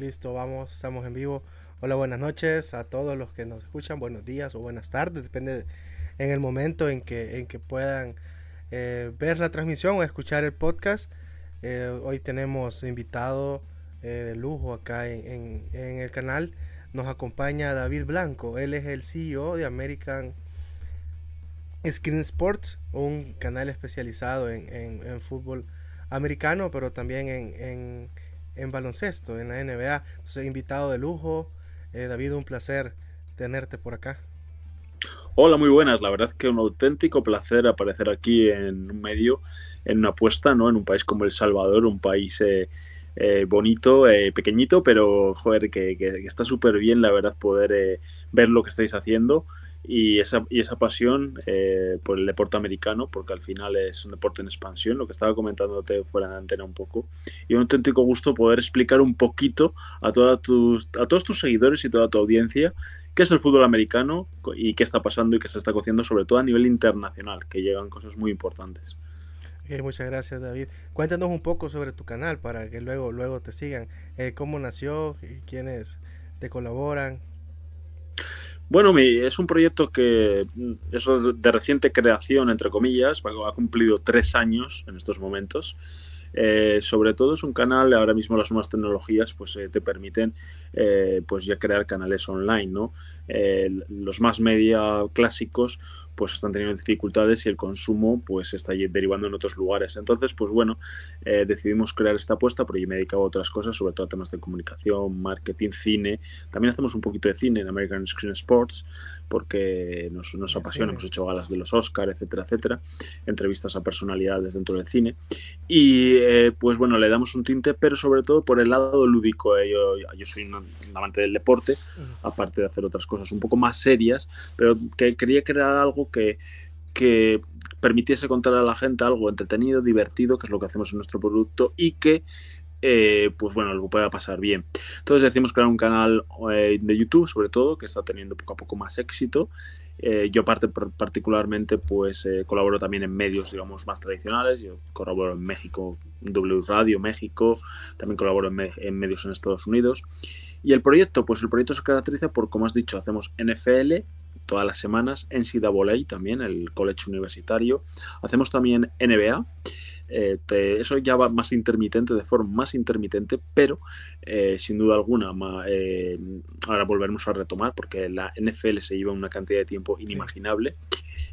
Listo, vamos, estamos en vivo. Hola, buenas noches a todos los que nos escuchan, buenos días o buenas tardes, depende en el momento en que, en que puedan eh, ver la transmisión o escuchar el podcast. Eh, hoy tenemos invitado eh, de lujo acá en, en, el canal. Nos acompaña David Blanco, él es el CEO de American Screen Sports, un canal especializado en, en fútbol americano, pero también en, en, baloncesto, en la NBA. Entonces, invitado de lujo. Eh, David, un placer tenerte por acá. Hola, muy buenas. La verdad que un auténtico placer aparecer aquí en un medio, en una apuesta, ¿no? En un país como El Salvador, un país eh, eh, bonito, pequeñito, pero joder, que, que está súper bien, la verdad, poder ver lo que estáis haciendo y esa, y esa pasión eh, por el deporte americano, porque al final es un deporte en expansión, lo que estaba comentándote fuera de antena un poco, y un auténtico gusto poder explicar un poquito a, toda tus, a todos tus seguidores y toda tu audiencia qué es el fútbol americano y qué está pasando y qué se está cociendo, sobre todo a nivel internacional, que llegan cosas muy importantes. muchas gracias David. Cuéntanos un poco sobre tu canal para que luego, luego te sigan. Eh, ¿Cómo nació? ¿Quiénes te colaboran? Bueno, es un proyecto que mm, es de reciente creación, entre comillas, ha cumplido tres años en estos momentos. Eh, sobre todo es un canal, ahora mismo las nuevas tecnologías pues eh, te permiten eh, pues ya crear canales online, ¿no? los más media clásicos pues están teniendo dificultades y el consumo pues está derivando en otros lugares. Entonces, pues bueno, decidimos crear esta apuesta, pero yo me he dedicado a otras cosas, sobre todo a temas de comunicación, marketing, cine. También hacemos un poquito de cine en American Screen Sports, porque nos, nos apasiona, hemos hecho galas de los Oscar, etcétera, etcétera, entrevistas a personalidades dentro del cine. Y eh, pues bueno, le damos un tinte, pero sobre todo por el lado lúdico. Eh, yo, yo, soy un, amante del deporte, aparte de hacer otras cosas un poco más serias, pero que quería crear algo que, permitiese contar a la gente algo entretenido, divertido, que es lo que hacemos en nuestro producto, y que eh, pues bueno, lo pueda pasar bien. Entonces decimos crear un canal de YouTube, sobre todo, que está teniendo poco a poco más éxito eh, yo parte, particularmente pues eh, colaboro también en medios digamos más tradicionales, yo colaboro en México, W Radio México, también colaboro en, medios en Estados Unidos. Y el proyecto, pues el proyecto se caracteriza por, como has dicho, hacemos NFL todas las semanas, en NCAA también, el college universitario, hacemos también NBA eh, eso ya va más intermitente, de forma más intermitente, pero eh, sin duda alguna, eh, ahora volveremos a retomar porque la NFL se lleva una cantidad de tiempo inimaginable.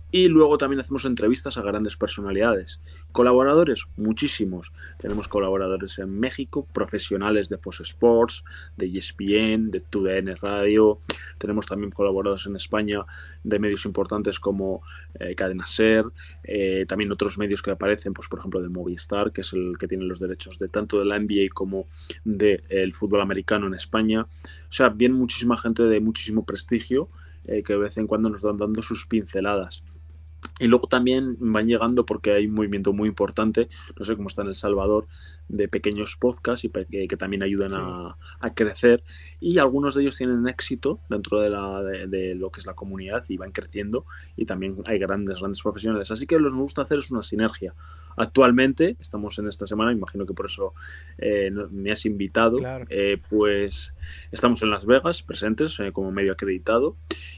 Y luego también hacemos entrevistas a grandes personalidades. Colaboradores, muchísimos. Tenemos colaboradores en México, profesionales de Fox Sports, de ESPN, de TUDN Radio. Tenemos también colaboradores en España de medios importantes como eh, Cadena Ser. Eh, también otros medios que aparecen, pues por ejemplo de Movistar, que es el que tiene los derechos de tanto de la NBA como del fútbol americano en España. O sea, viene muchísima gente de muchísimo prestigio eh, que de vez en cuando nos van dando sus pinceladas. Y luego también van llegando porque hay un movimiento muy importante, no sé cómo está en El Salvador, de pequeños podcasts y que, también ayudan a, crecer. Y algunos de ellos tienen éxito dentro de, la, de, lo que es la comunidad y van creciendo. Y también hay grandes, grandes profesionales. Así que lo que nos gusta hacer es una sinergia. Actualmente, estamos en esta semana, imagino que por eso eh, me has invitado, eh, pues estamos en Las Vegas presentes eh, como medio acreditado.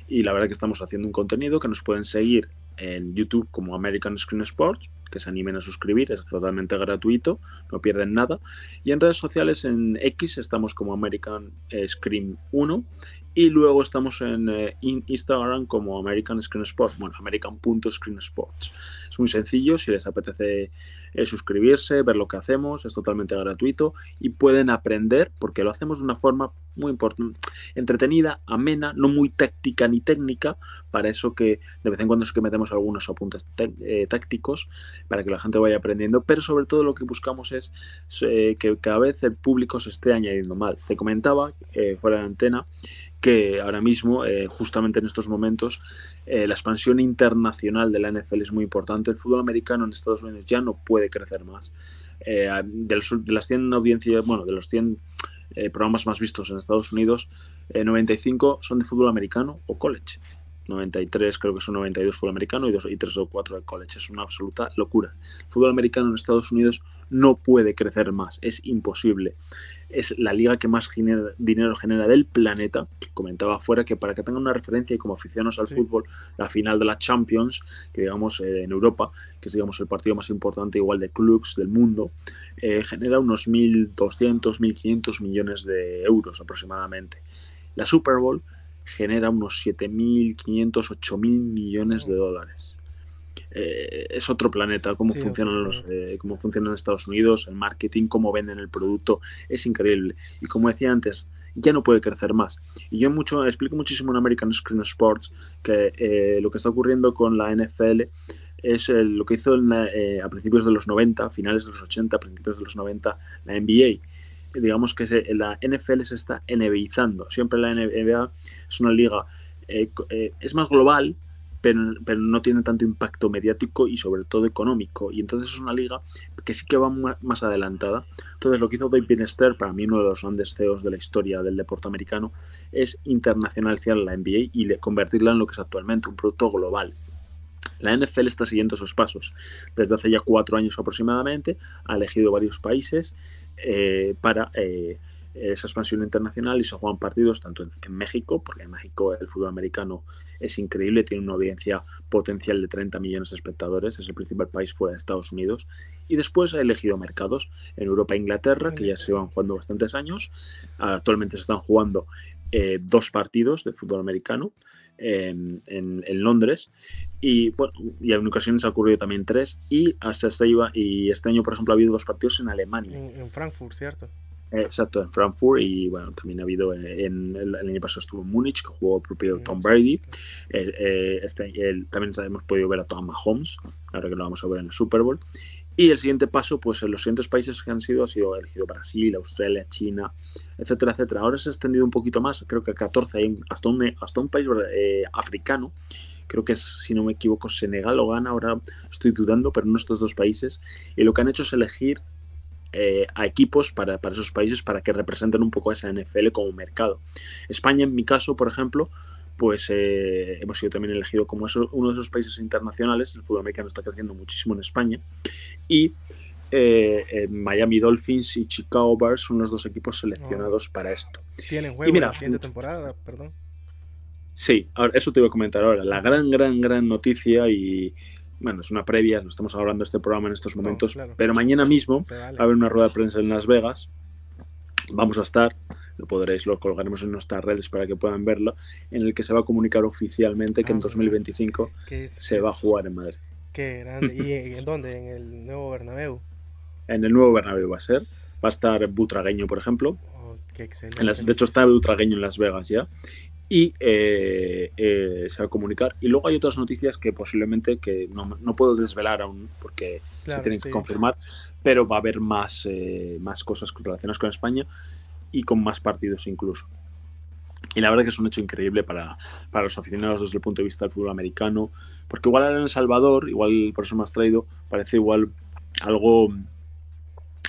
Y la verdad que estamos haciendo un contenido que nos pueden seguir en YouTube como American Screen Sports, que se animen a suscribir, es totalmente gratuito, no pierden nada. Y en redes sociales, en X, estamos como American Screen 1 y luego estamos en eh, Instagram como American Screen Sports, bueno, american.screensports. Es muy sencillo, si les apetece eh, suscribirse, ver lo que hacemos, es totalmente gratuito y pueden aprender porque lo hacemos de una forma muy importante, entretenida, amena, no muy táctica ni técnica, para eso que de vez en cuando es que metemos algunos apuntes eh, tácticos para que la gente vaya aprendiendo, pero sobre todo lo que buscamos es que cada vez el público se esté añadiendo mal. Te comentaba fuera de antena que ahora mismo, eh, justamente en estos momentos, eh, la expansión internacional de la NFL es muy importante. El fútbol americano en Estados Unidos ya no puede crecer más. Eh, de, las 100 audiencias, bueno, de los 100 programas más vistos en Estados Unidos, 95 son de fútbol americano o college. 93, creo que son 92 fútbol americano y, dos, y 3 o 4 de college. Es una absoluta locura. El fútbol americano en Estados Unidos no puede crecer más, es imposible. Es la liga que más dinero genera del planeta. Comentaba afuera que para que tengan una referencia y como aficionados al fútbol, la final de la Champions, que digamos eh, en Europa, que es digamos el partido más importante igual de clubs del mundo, eh, genera unos 1.200, 1.500 millones de euros aproximadamente. La Super Bowl genera unos 7.500, 8.000 millones de dólares. Eh, es otro planeta, cómo, funcionan los, eh, cómo funcionan en Estados Unidos, el marketing, cómo venden el producto, es increíble. Y como decía antes, ya no puede crecer más. Y yo mucho, explico muchísimo en American Screen Sports que eh, lo que está ocurriendo con la NFL es lo que hizo a principios de los 90, finales de los 80, principios de los 90, la NBA digamos que se, la NFL se está NBAizando. Siempre la NBA es una liga, eh, eh, es más global, pero, pero, no tiene tanto impacto mediático y sobre todo económico. Y entonces es una liga que sí que va más adelantada. Entonces lo que hizo Dave Pinester, para mí uno de los grandes CEOs de la historia del deporte americano, es internacionalizar la NBA y convertirla en lo que es actualmente un producto global. La NFL está siguiendo esos pasos. Desde hace ya cuatro años aproximadamente ha elegido varios países eh, para eh, esa expansión internacional y se juegan partidos tanto en, México, porque en México el fútbol americano es increíble, tiene una audiencia potencial de 30 millones de espectadores, es el principal país fuera de Estados Unidos, y después ha elegido mercados en Europa e Inglaterra, que ya se van jugando bastantes años, actualmente se están jugando eh, dos partidos de fútbol americano en, Londres y bueno y en ocasiones ha ocurrido también tres. Y hasta este iba y este año por ejemplo ha habido dos partidos en Alemania. En, Frankfurt cierto. Exacto en Frankfurt. Y bueno también ha habido en, el, año pasado estuvo en Múnich que jugó el propio Tom Brady. Eh, este, también hemos podido ver a Tom Mahomes ahora que lo vamos a ver en el Super Bowl y el siguiente paso, pues en los siguientes países que han sido, ha sido elegido Brasil, Australia, China, etcétera, etcétera. Ahora se ha extendido un poquito más, creo que a 14, hasta un, hasta un país eh, africano, creo que es, si no me equivoco, Senegal o Ghana, ahora estoy dudando, pero no estos dos países. Y lo que han hecho es elegir eh, a equipos para, para, esos países para que representen un poco a esa NFL como mercado. España, en mi caso, por ejemplo, pues eh, hemos sido también elegido como uno de esos países internacionales. El fútbol americano está creciendo muchísimo en España. Y eh, Miami Dolphins y Chicago Bears son los dos equipos seleccionados oh. para esto. ¿Tienen juego en la siguiente temporada? Perdón. Sí, eso te iba a comentar ahora. La gran, gran, gran noticia y, bueno, es una previa, no estamos hablando de este programa en estos momentos, pero mañana mismo va a haber una rueda de prensa en Las Vegas. Vamos a estar lo podréis, lo colgaremos en nuestras redes para que puedan verlo, en el que se va a comunicar oficialmente que en 2025 ah, se va a jugar en Madrid. Qué grande. ¿Y en dónde? ¿En el nuevo Bernabéu? En el nuevo Bernabéu va a ser. Va a estar Butragueño, por ejemplo. En las, de hecho está Butragueño en Las Vegas ya. Y eh, eh, se va a comunicar. Y luego hay otras noticias que posiblemente que no, no puedo desvelar aún porque se tienen que confirmar, pero va a haber más, eh, más cosas relacionadas con España y con más partidos incluso. Y la verdad que es un hecho increíble para, para, los aficionados desde el punto de vista del fútbol americano, porque igual en El Salvador, igual por eso me has traído, parece igual algo,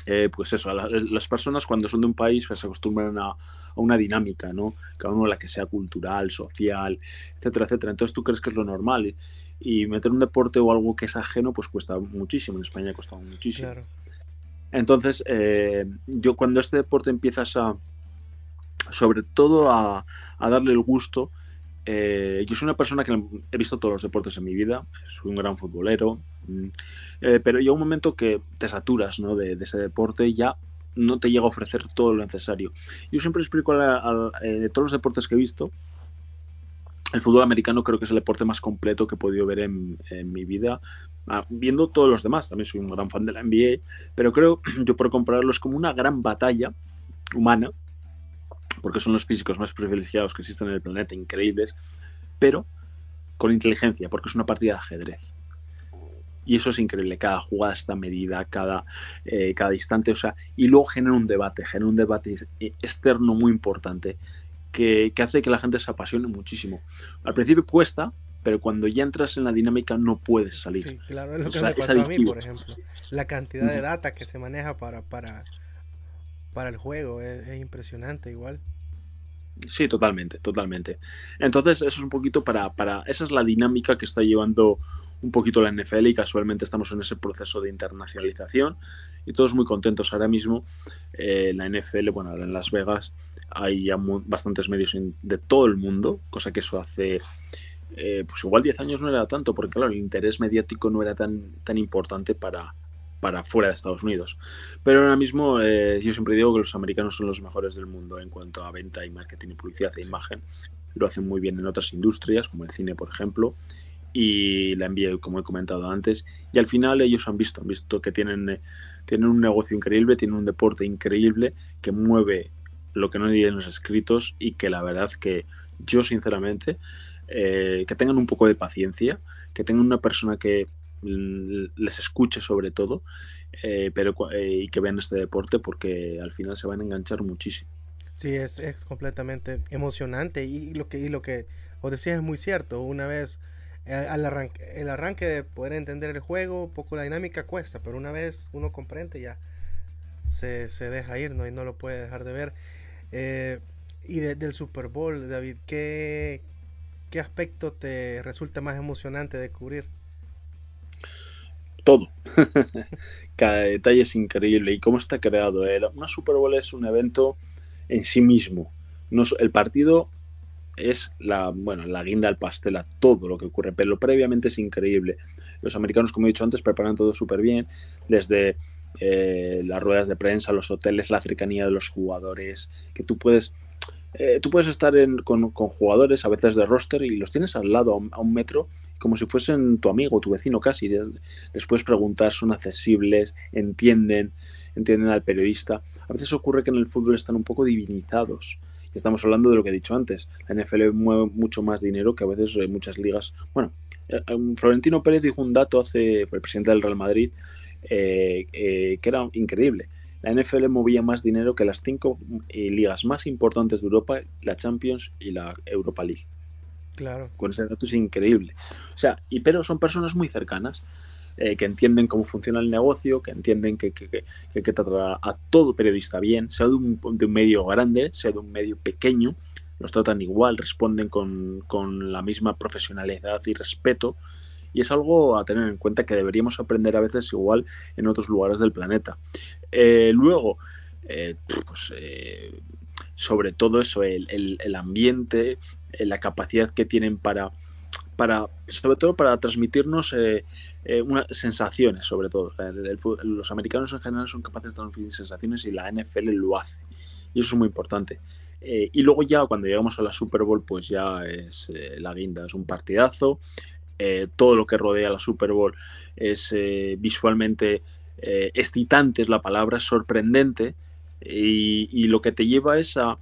eh, pues eso, las personas cuando son de un país pues, se acostumbran a, a, una dinámica, ¿no? Cada uno la que sea cultural, social, etcétera, etcétera. Entonces tú crees que es lo normal y, meter un deporte o algo que es ajeno pues cuesta muchísimo, en España ha costado muchísimo. Claro. Entonces, eh, yo cuando este deporte empiezas a, sobre todo a, darle el gusto, eh, yo soy una persona que he visto todos los deportes en mi vida, soy un gran futbolero, mm, eh, pero llega un momento que te saturas ¿no? de, ese deporte y ya no te llega a ofrecer todo lo necesario. Yo siempre explico de todos los deportes que he visto, el fútbol americano creo que es el deporte más completo que he podido ver en, mi vida, ah, viendo todos los demás. También soy un gran fan de la NBA, pero creo yo por compararlos como una gran batalla humana, porque son los físicos más privilegiados que existen en el planeta, increíbles, pero con inteligencia, porque es una partida de ajedrez. Y eso es increíble, cada jugada está medida, cada, eh, cada instante, o sea, y luego genera un debate, genera un debate externo muy importante que, hace que la gente se apasione muchísimo. Al principio cuesta, pero cuando ya entras en la dinámica no puedes salir. Sí, claro, es lo que me pasó a mí, por ejemplo. La cantidad de data que se maneja para, para, para el juego es, impresionante igual. Sí, totalmente, totalmente. Entonces, eso es un poquito para, para, esa es la dinámica que está llevando un poquito la NFL y casualmente estamos en ese proceso de internacionalización y todos muy contentos ahora mismo. Eh, la NFL, bueno, ahora en Las Vegas hay ya bastantes medios de todo el mundo, cosa que eso hace, eh, pues igual 10 años no era tanto, porque claro, el interés mediático no era tan, tan importante para, para fuera de Estados Unidos. Pero ahora mismo eh, yo siempre digo que los americanos son los mejores del mundo en cuanto a venta y marketing y publicidad e imagen. Lo hacen muy bien en otras industrias, como el cine, por ejemplo, y la envié, como he comentado antes. Y al final ellos han visto, han visto que tienen, eh, tienen un negocio increíble, tienen un deporte increíble que mueve lo que no hay en los escritos y que la verdad que yo sinceramente, eh, que tengan un poco de paciencia, que tengan una persona que les escuche sobre todo, eh, pero eh, y que vean este deporte porque al final se van a enganchar muchísimo. Sí, es, es completamente emocionante y lo que, y lo que os decía es muy cierto. Una vez eh, al arranque, el arranque de poder entender el juego, poco la dinámica cuesta, pero una vez uno comprende ya se, se deja ir ¿no? y no lo puede dejar de ver. y del Super Bowl, David, ¿qué, ¿qué aspecto te resulta más emocionante de cubrir? Todo. Cada detalle es increíble. ¿Y cómo está creado? Eh, una Super Bowl es un evento en sí mismo. No, el partido es la, bueno, la guinda al pastel a todo lo que ocurre, pero previamente es increíble. Los americanos, como he dicho antes, preparan todo súper bien, desde eh, las ruedas de prensa, los hoteles, la cercanía de los jugadores, que tú puedes eh, tú puedes estar con, jugadores a veces de roster y los tienes al lado a un, metro como si fuesen tu amigo, tu vecino casi. Les, puedes preguntar, son accesibles, entienden, entienden al periodista. A veces ocurre que en el fútbol están un poco divinizados. Y estamos hablando de lo que he dicho antes. La NFL mueve mucho más dinero que a veces muchas ligas. Bueno, eh, Florentino Pérez dijo un dato hace, el presidente del Real Madrid, eh, que era increíble la NFL movía más dinero que las cinco eh, ligas más importantes de Europa, la Champions y la Europa League. Claro. Con ese dato es increíble. O sea, y pero son personas muy cercanas. Eh, que entienden cómo funciona el negocio, que entienden que, que, que, que trata a todo periodista bien, sea de un, de un, medio grande, sea de un medio pequeño, los tratan igual, responden con, con la misma profesionalidad y respeto y es algo a tener en cuenta que deberíamos aprender a veces igual en otros lugares del planeta. Eh, luego, eh, pues, sobre todo eso, el, el, ambiente, la capacidad que tienen para, para, sobre todo para transmitirnos unas sensaciones, sobre todo. los americanos en general son capaces de transmitir sensaciones y la NFL lo hace. Y eso es muy importante. y luego ya cuando llegamos a la Super Bowl, pues ya es la guinda, es un partidazo. todo lo que rodea la Super Bowl es visualmente eh, excitante es la palabra, sorprendente, y, lo que te lleva es a,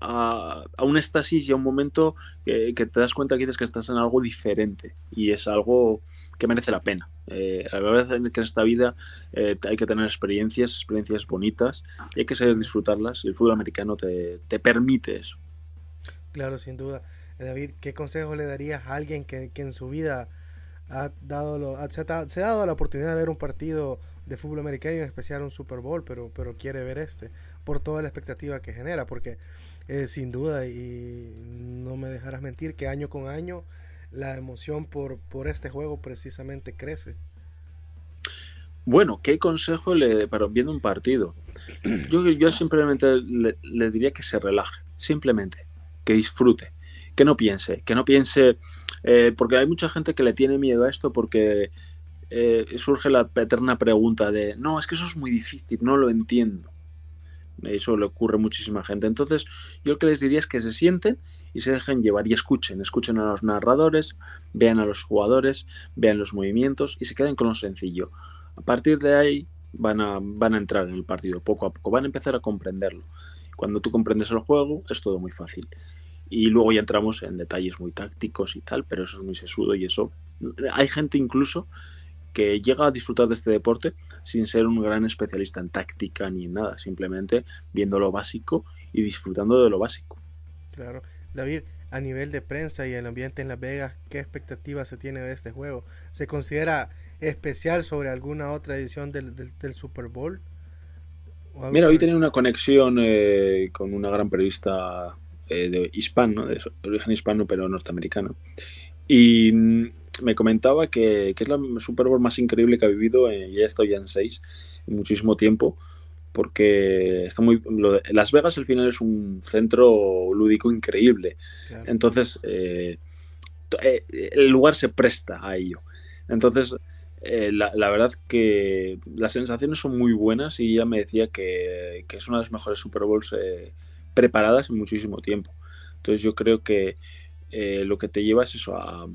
a, un éxtasis y a un momento que, te das cuenta que dices que estás en algo diferente y es algo que merece la pena. Eh, la verdad es que en esta vida eh, hay que tener experiencias, experiencias bonitas, y hay que saber disfrutarlas y el fútbol americano te, te permite eso. Claro, sin duda. David, ¿qué consejo le darías a alguien que, que en su vida ha dado se, ha, dado la oportunidad de ver un partido de fútbol americano, en especial un Super Bowl, pero, pero quiere ver este, por toda la expectativa que genera, porque eh, sin duda, y no me dejarás mentir, que año con año la emoción por, por este juego precisamente crece. Bueno, ¿qué consejo le para viendo un partido? Yo, yo simplemente le, diría que se relaje, simplemente, que disfrute, que no piense, que no piense eh, porque hay mucha gente que le tiene miedo a esto porque eh, surge la eterna pregunta de, no, es que eso es muy difícil, no lo entiendo. Eso le ocurre a muchísima gente. Entonces, yo lo que les diría es que se sienten y se dejen llevar y escuchen. Escuchen a los narradores, vean a los jugadores, vean los movimientos y se queden con lo sencillo. A partir de ahí van a, van a entrar en el partido poco a poco, van a empezar a comprenderlo. Cuando tú comprendes el juego, es todo muy fácil. Y luego ya entramos en detalles muy tácticos y tal, pero eso es muy sesudo y eso. Hay gente incluso que llega a disfrutar de este deporte sin ser un gran especialista en táctica ni en nada, simplemente viendo lo básico y disfrutando de lo básico. Claro. David, a nivel de prensa y el ambiente en Las Vegas, ¿qué expectativas se tiene de este juego? ¿Se considera especial sobre alguna otra edición del, del, Super Bowl? Mira, hoy tenía una conexión eh, con una gran periodista eh, de hispano, de origen hispano, pero norteamericano. Y mm, me comentaba que, es la Super Bowl más increíble que ha vivido, eh, y ya estado ya en seis, en muchísimo tiempo, porque está muy Las Vegas al final es un centro lúdico increíble. Entonces, eh, el lugar se presta a ello. Entonces, la, verdad que las sensaciones son muy buenas y ella me decía que, que es una de las mejores Super Bowls preparadas en muchísimo tiempo. Entonces yo creo que eh, lo que te lleva es eso a,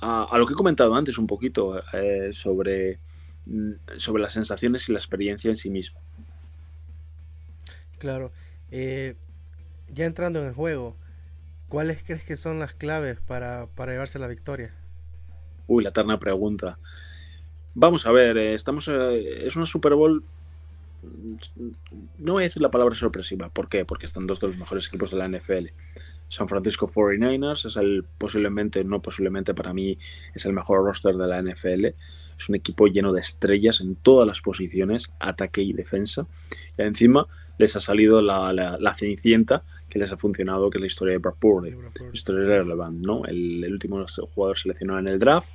a, lo que he comentado antes un poquito eh, sobre, mm, sobre las sensaciones y la experiencia en sí mismo. Claro. Eh, ya entrando en el juego, ¿cuáles crees que son las claves para, para llevarse la victoria? Uy, la eterna pregunta. Vamos a ver, estamos es una Super Bowl no voy a decir la palabra sorpresiva. ¿Por qué? Porque están dos de los mejores equipos de la NFL. San Francisco 49ers es el posiblemente, no posiblemente para mí, es el mejor roster de la NFL. Es un equipo lleno de estrellas en todas las posiciones, ataque y defensa. Y encima les ha salido la, la, cenicienta que les ha funcionado, que es la historia de Brock Purdy. Historia relevante, ¿no? El, último jugador seleccionado en el draft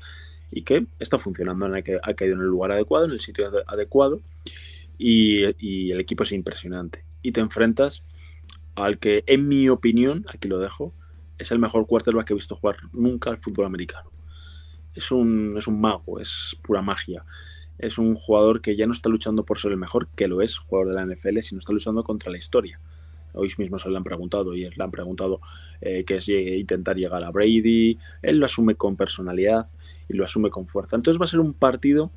y que está funcionando, ha caído en el lugar adecuado, en el sitio adecuado y, el equipo es impresionante. Y te enfrentas al que, en mi opinión, aquí lo dejo, es el mejor quarterback que he visto jugar nunca al fútbol americano. Es un, es un mago, es pura magia. Es un jugador que ya no está luchando por ser el mejor, que lo es, jugador de la NFL, sino está luchando contra la historia. Hoy mismo se le han preguntado y le han preguntado que es intentar llegar a Brady. Él lo asume con personalidad y lo asume con fuerza. Entonces va a ser un partido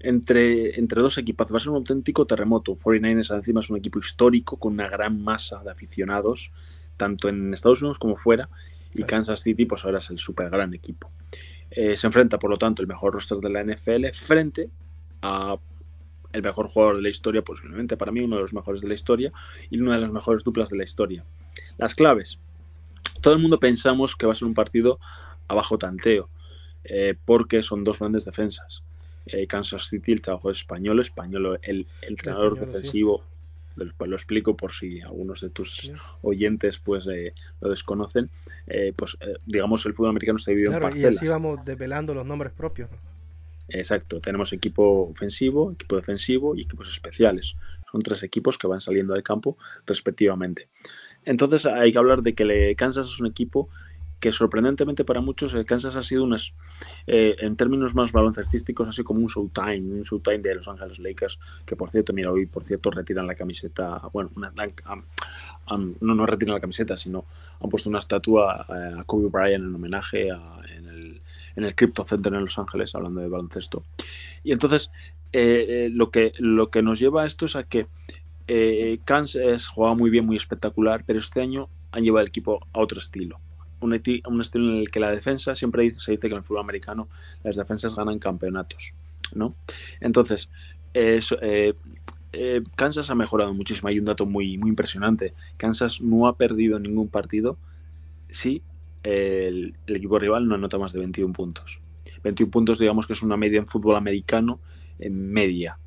entre, entre dos equipos. Va a ser un auténtico terremoto. 49ers encima es un equipo histórico con una gran masa de aficionados, tanto en Estados Unidos como fuera. Y Kansas City, pues ahora es el super gran equipo. Eh, se enfrenta, por lo tanto, el mejor roster de la NFL frente a el mejor jugador de la historia, posiblemente para mí uno de los mejores de la historia y una de las mejores duplas de la historia. Las claves. Todo el mundo pensamos que va a ser un partido a bajo tanteo, eh, porque son dos grandes defensas. Eh, Kansas City, el trabajo español, español, el, entrenador defensivo, pues lo explico por si algunos de tus oyentes pues eh, lo desconocen, eh, pues digamos el fútbol americano está dividido en parcelas. Y así vamos desvelando los nombres propios. Exacto, tenemos equipo ofensivo, equipo defensivo y equipos especiales. Son tres equipos que van saliendo del campo respectivamente. Entonces hay que hablar de que Kansas es un equipo que sorprendentemente para muchos Kansas ha sido unas, eh, en términos más baloncestísticos, así como un showtime, un showtime de Los Ángeles Lakers, que por cierto, mira, hoy por cierto retiran la camiseta, bueno, no, no retiran la camiseta, sino han puesto una estatua eh, a Kobe Bryant en homenaje en, el, en el Crypto Center en Los Ángeles, hablando de baloncesto. Y entonces, eh, lo, que, lo que nos lleva a esto es a que Kansas jugaba muy bien, muy espectacular, pero este año han llevado el equipo a otro estilo un, estilo en el que la defensa, siempre se dice que en el fútbol americano las defensas ganan campeonatos, ¿no? Entonces, eh, eh, Kansas ha mejorado muchísimo. Hay un dato muy, muy impresionante. Kansas no ha perdido ningún partido si el, equipo rival no anota más de 21 puntos. 21 puntos, digamos que es una media en fútbol americano en media.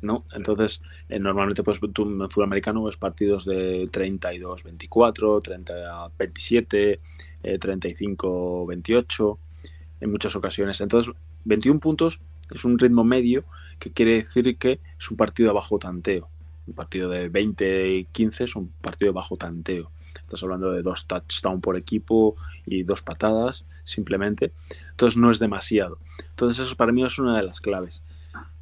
¿No? Entonces, eh, normalmente pues tú en fútbol americano ves partidos de 32-24, 30-27, 35-28 en muchas ocasiones. Entonces, 21 puntos es un ritmo medio que quiere decir que es un partido de bajo tanteo. Un partido de 20-15 es un partido de bajo tanteo. Estás hablando de dos touchdowns por equipo y dos patadas, simplemente. Entonces no es demasiado. Entonces eso para mí es una de las claves.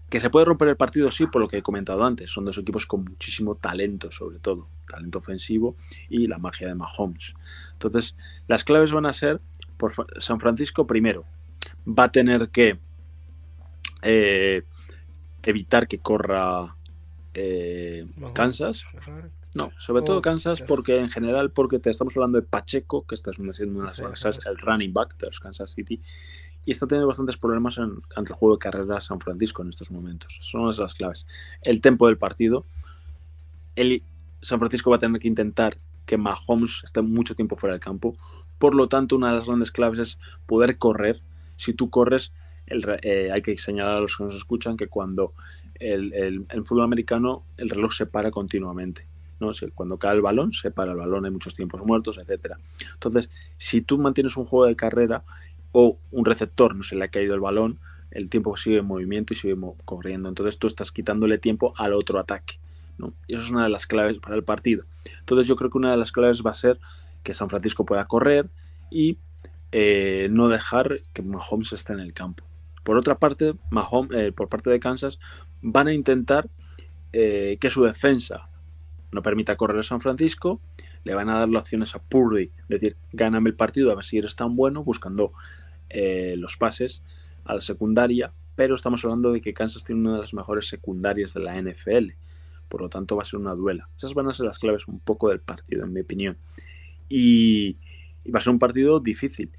Que se puede romper el partido, sí, por lo que he comentado antes. Son dos equipos con muchísimo talento, sobre todo. Talento ofensivo y la magia de Mahomes. Entonces, las claves van a ser, por San Francisco, primero, va a tener que eh, evitar que corra eh, Kansas. No, sobre todo oh, Kansas porque en general, porque te estamos hablando de Pacheco, que está siendo una de las el running back de los Kansas City, y está teniendo bastantes problemas ante el juego de carrera San Francisco en estos momentos. Son una de las claves. El tempo del partido. El, San Francisco va a tener que intentar que Mahomes esté mucho tiempo fuera del campo. Por lo tanto, una de las grandes claves es poder correr. Si tú corres, eh, hay que señalar a los que nos escuchan que cuando el, el, fútbol americano el reloj se para continuamente. ¿no? Cuando cae el balón, se para el balón, hay muchos tiempos muertos, etcétera. Entonces, si tú mantienes un juego de carrera o un receptor no se le ha caído el balón, el tiempo sigue en movimiento y sigue corriendo. Entonces tú estás quitándole tiempo al otro ataque. ¿no? Y eso es una de las claves para el partido. Entonces yo creo que una de las claves va a ser que San Francisco pueda correr y eh, no dejar que Mahomes esté en el campo. Por otra parte, Mahomes, eh, por parte de Kansas, van a intentar eh, que su defensa no permita correr a San Francisco, le van a dar las opciones a Purdy, es decir, gáname el partido a ver si eres tan bueno, buscando los pases a la secundaria, pero estamos hablando de que Kansas tiene una de las mejores secundarias de la NFL, por lo tanto va a ser una duela. Esas van a ser las claves un poco del partido, en mi opinión. Y, va a ser un partido difícil.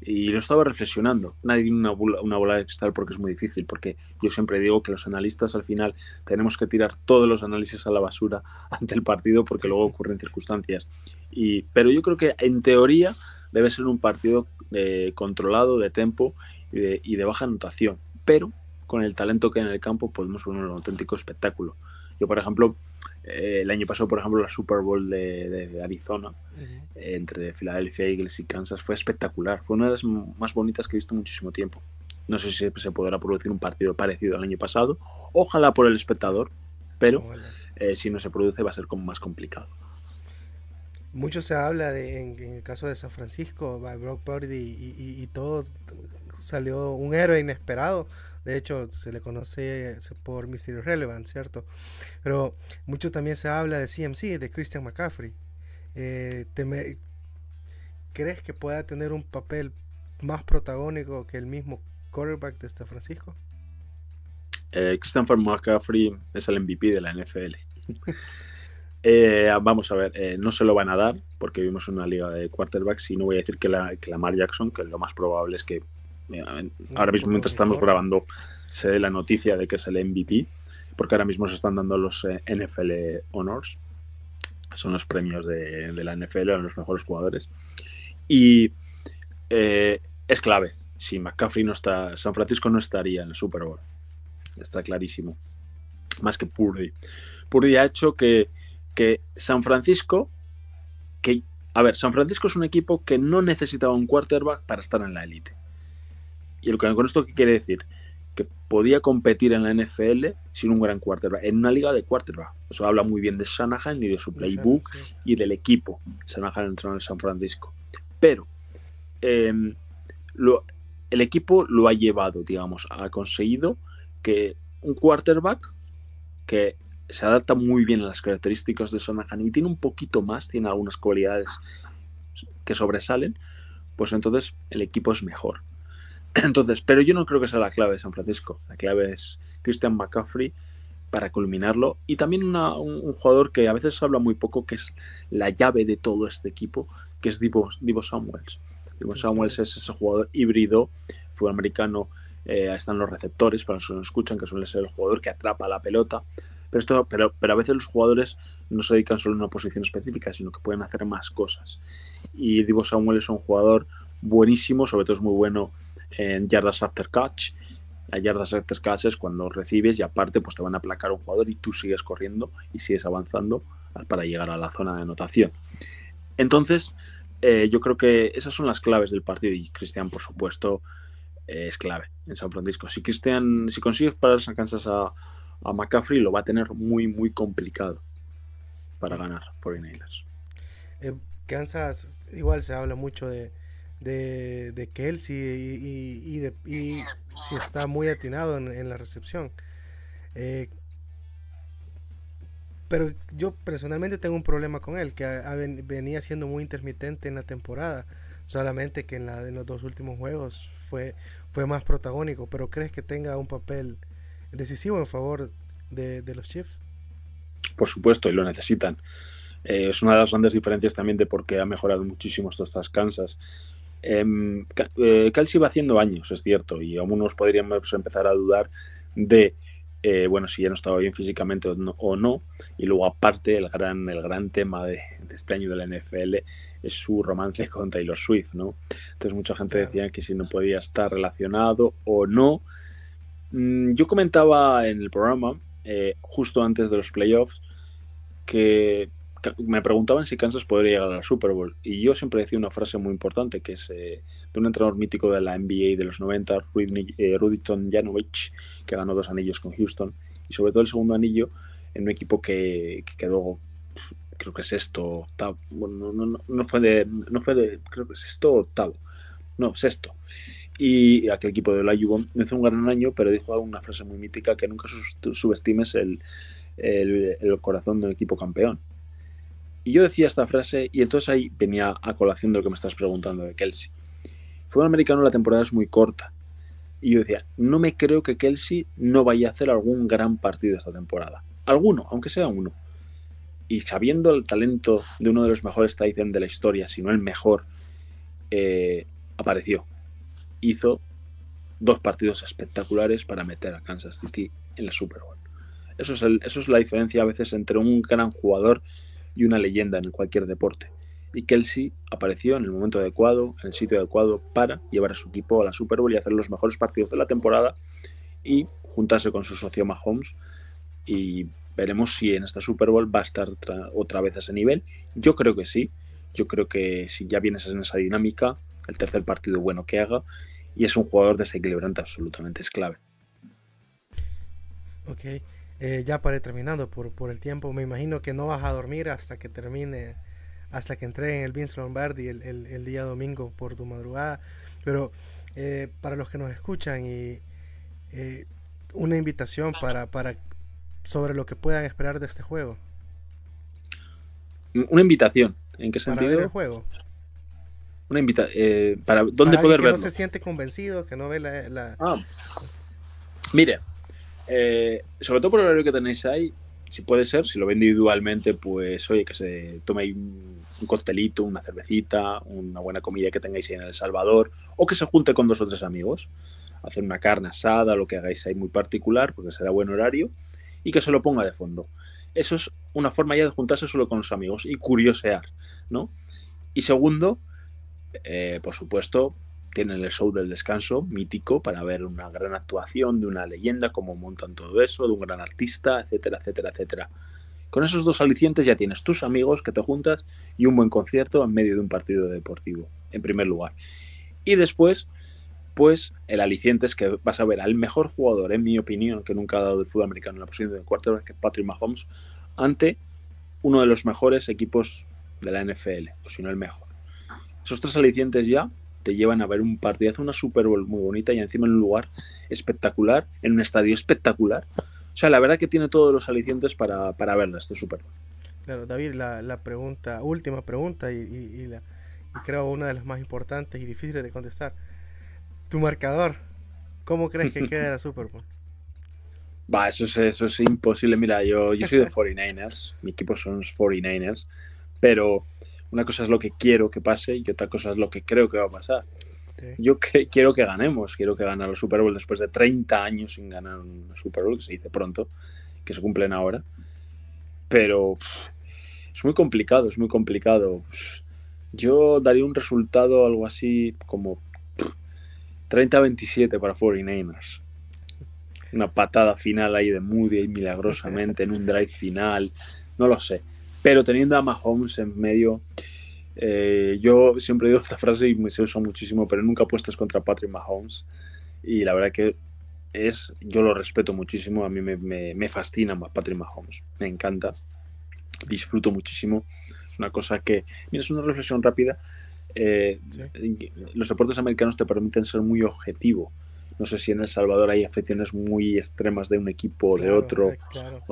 Y lo estaba reflexionando. Nadie tiene una bola, una bola de cristal porque es muy difícil, porque yo siempre digo que los analistas al final tenemos que tirar todos los análisis a la basura ante el partido porque luego ocurren circunstancias. Y, pero yo creo que en teoría debe ser un partido eh, controlado de tempo y de, baja anotación, pero con el talento que hay en el campo podemos ver un auténtico espectáculo. Yo, por ejemplo, eh, el año pasado, por ejemplo, la Super Bowl de, Arizona, entre Philadelphia Eagles y Kansas, fue espectacular. Fue una de las más bonitas que he visto en muchísimo tiempo. No sé si se podrá producir un partido parecido al año pasado. Ojalá por el espectador, pero eh, si no se produce va a ser como más complicado. Mucho se habla de, en, el caso de San Francisco, Brock Purdy y, y, todo salió un héroe inesperado. De hecho, se le conoce por Mystery Relevant, ¿cierto? Pero mucho también se habla de CMC, de Christian McCaffrey. Eh, ¿Crees que pueda tener un papel más protagónico que el mismo quarterback de San Francisco? Eh, Christian McCaffrey es el MVP de la NFL. Eh, vamos a ver, eh, no se lo van a dar porque vimos una liga de quarterbacks y no voy a decir que la, que Lamar Jackson, que lo más probable es que ahora mismo mientras estamos grabando se dé la noticia de que es el MVP, porque ahora mismo se están dando los eh, NFL Honors, son los premios de, la NFL a los mejores jugadores. Y es clave, si McCaffrey no está, San Francisco no estaría en el Super Bowl, está clarísimo, más que Purdy. Purdy ha hecho que que San Francisco, que, a ver, San Francisco es un equipo que no necesitaba un quarterback para estar en la élite. Y lo que con esto qué quiere decir, que podía competir en la NFL sin un gran quarterback, en una liga de quarterback. Eso habla muy bien de Shanahan y de su playbook y del equipo. Shanahan entró en San Francisco. Pero em, el equipo lo ha llevado, digamos, ha conseguido que un quarterback que se adapta muy bien a las características de Shanahan y tiene un poquito más, tiene algunas cualidades que sobresalen, pues entonces el equipo es mejor. Entonces, pero yo no creo que sea la clave de San Francisco. La clave es Christian McCaffrey para culminarlo y también un, jugador que a veces habla muy poco, que es la llave de todo este equipo, que es Divo, Divo Samuels. Divo Samuels es ese jugador híbrido, fue americano, eh, están los receptores, para los que nos escuchan, que suele ser el jugador que atrapa la pelota, pero, esto, pero, pero a veces los jugadores no se dedican solo a una posición específica, sino que pueden hacer más cosas. Y Divo Samuel es un jugador buenísimo, sobre todo es muy bueno en yardas after catch. Las yardas after catch es cuando recibes y aparte pues te van a aplacar un jugador y tú sigues corriendo y sigues avanzando para llegar a la zona de anotación. Entonces, eh, yo creo que esas son las claves del partido y Cristian, por supuesto, es clave en San Francisco. Si Cristian, si consigues parar San Kansas a, a McCaffrey lo va a tener muy, muy complicado para ganar 49ers. Eh, Kansas, igual se habla mucho de, de, de Kelsey y, de, y si está muy atinado en, la recepción. Eh, pero yo personalmente tengo un problema con él, que venía siendo muy intermitente en la temporada. Solamente que en, la, en los dos últimos juegos fue, fue más protagónico. Pero ¿crees que tenga un papel decisivo en favor de, los Chiefs. Por supuesto, y lo necesitan. Eh, es una de las grandes diferencias también de por qué ha mejorado muchísimo estas Kansas. Eh, eh, Kelsey va haciendo años, es cierto, y algunos podríamos empezar a dudar de, eh, bueno, si ya no estaba bien físicamente o no, Y luego, aparte, el gran, el gran tema de, este año de la NFL es su romance con Taylor Swift, ¿no? Entonces, mucha gente decía que si no podía estar relacionado o no. Mm, yo comentaba en el programa, eh, justo antes de los playoffs, que me preguntaban si Kansas podría llegar a la Super Bowl. Y yo siempre decía una frase muy importante que es eh, de un entrenador mítico de la NBA de los 90, eh, Ruditon Janovich, que ganó dos anillos con Houston. Y sobre todo el segundo anillo en un equipo que, quedó, creo que sexto, octavo. Bueno, no, no, no, fue de, no fue de, creo que sexto octavo. No, sexto. Y aquel equipo de Olajuwon hizo un gran año, pero dijo una frase muy mítica que nunca subestimes el, el, el corazón de un equipo campeón y yo decía esta frase y entonces ahí venía a colación de lo que me estás preguntando de Kelsey. Fue un americano, la temporada es muy corta. Y yo decía, no me creo que Kelsey no vaya a hacer algún gran partido esta temporada. Alguno, aunque sea uno. Y sabiendo el talento de uno de los mejores Tyson de la historia, si no el mejor, eh, apareció. Hizo dos partidos espectaculares para meter a Kansas City en la Super Bowl. Eso es, eso es la diferencia a veces entre un gran jugador y una leyenda en cualquier deporte. Y Kelsey apareció en el momento adecuado, en el sitio adecuado para llevar a su equipo a la Super Bowl y hacer los mejores partidos de la temporada y juntarse con su socio Mahomes. Y veremos si en esta Super Bowl va a estar otra vez a ese nivel. Yo creo que sí. Yo creo que si ya vienes en esa dinámica, el tercer partido bueno que haga, y es un jugador desequilibrante absolutamente, es clave. Ok. Eh, ya para ir terminando por, por el tiempo, me imagino que no vas a dormir hasta que termine, hasta que entreguen el Vince Lombardi el, el, día domingo por tu madrugada. Pero eh, para los que nos escuchan y eh, una invitación para, para sobre lo que puedan esperar de este juego. Una invitación, ¿en qué sentido? Para ver el juego. Una invitación, para dónde poder verlo. no se siente convencido, que no ve la, la... Ah. Mire, eh, sobre todo por el horario que tenéis ahí, si puede ser, si lo ve individualmente, pues oye, que se tome un, un una cervecita, una buena comida que tengáis ahí en El Salvador, o que se junte con dos o tres amigos, hacer una carne asada, lo que hagáis ahí muy particular, porque será buen horario, y que se lo ponga de fondo. Eso es una forma ya de juntarse solo con los amigos y curiosear, ¿no? Y segundo, eh, por supuesto, tienen el show del descanso mítico para ver una gran actuación de una leyenda, cómo montan todo eso, de un gran artista, etcétera, etcétera, etcétera. Con esos dos alicientes ya tienes tus amigos que te juntas y un buen concierto en medio de un partido deportivo, en primer lugar. Y después, pues el aliciente es que vas a ver al mejor jugador, en mi opinión, que nunca ha dado el fútbol americano en la posición de quarterback, que es Patrick Mahomes, ante uno de los mejores equipos de la NFL, o si no el mejor. Esos tres alicientes ya te llevan a ver un partidazo, una Super Bowl muy bonita y encima en un lugar espectacular, en un estadio espectacular. O sea, la verdad que tiene todos los alicientes para, para verla este Super Bowl. Claro, David, la, la pregunta, última pregunta y, y, la, y creo una de las más importantes y difíciles de contestar. Tu marcador, ¿cómo crees que queda la Super Bowl? Va, eso es, eso es imposible. Mira, yo, yo soy de 49ers, mi equipo son los 49ers, pero una cosa es lo que quiero que pase y otra cosa es lo que creo que va a pasar. Yo quiero que ganemos, quiero que gane el Super Bowl después de 30 años sin ganar un Super Bowl, que se dice pronto, que se cumplen ahora. Pero es muy complicado, es muy complicado. Yo daría un resultado algo así como 30-27 para 49ers. Una patada final ahí de Moody milagrosamente en un drive final. No lo sé. Pero teniendo a Mahomes en medio, eh, yo siempre digo esta frase y me se usa muchísimo, pero nunca apuestas contra Patrick Mahomes. Y la verdad que es, yo lo respeto muchísimo, a mí me, me, fascina Patrick Mahomes, me encanta, disfruto muchísimo. Es una cosa que, mira, es una reflexión rápida. Eh, los deportes americanos te permiten ser muy objetivo. No sé si en El Salvador hay afecciones muy extremas de un equipo o de otro. Eh, claro.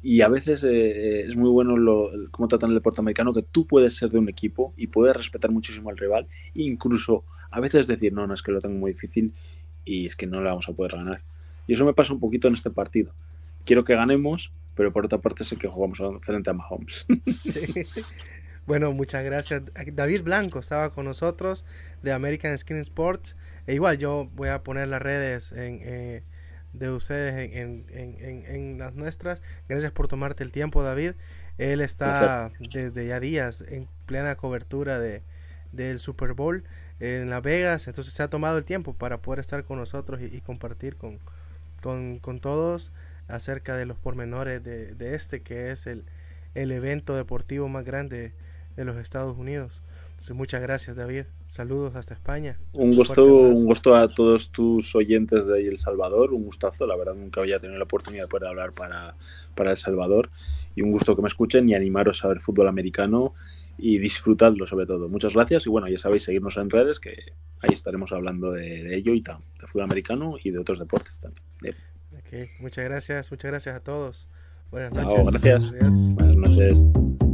Y a veces eh, eh, es muy bueno lo, cómo tratan el deporte americano, que tú puedes ser de un equipo y puedes respetar muchísimo al rival, incluso a veces decir, no, no, es que lo tengo muy difícil y es que no le vamos a poder ganar. Y eso me pasa un poquito en este partido. Quiero que ganemos, pero por otra parte sé que jugamos frente a Mahomes. Bueno, muchas gracias. David Blanco estaba con nosotros de American Skin Sports. E igual yo voy a poner las redes en... Eh, de ustedes en, las nuestras. Gracias por tomarte el tiempo, David. Él está desde ya días en plena cobertura de, del Super Bowl en Las Vegas, entonces se ha tomado el tiempo para poder estar con nosotros y, compartir con, con, todos acerca de los pormenores de, este que es el, el evento deportivo más grande de los Estados Unidos. Entonces, muchas gracias, David. Saludos hasta España. Un gusto, un gusto a todos tus oyentes de El Salvador. Un gustazo. La verdad, nunca había tenido la oportunidad de poder hablar para, para El Salvador. Y un gusto que me escuchen y animaros a ver fútbol americano y disfrutadlo sobre todo. Muchas gracias y bueno, ya sabéis, seguirnos en redes que ahí estaremos hablando de, ello y tal, de fútbol americano y de otros deportes también. muchas gracias, muchas gracias a todos. Buenas noches. gracias. Buenas noches.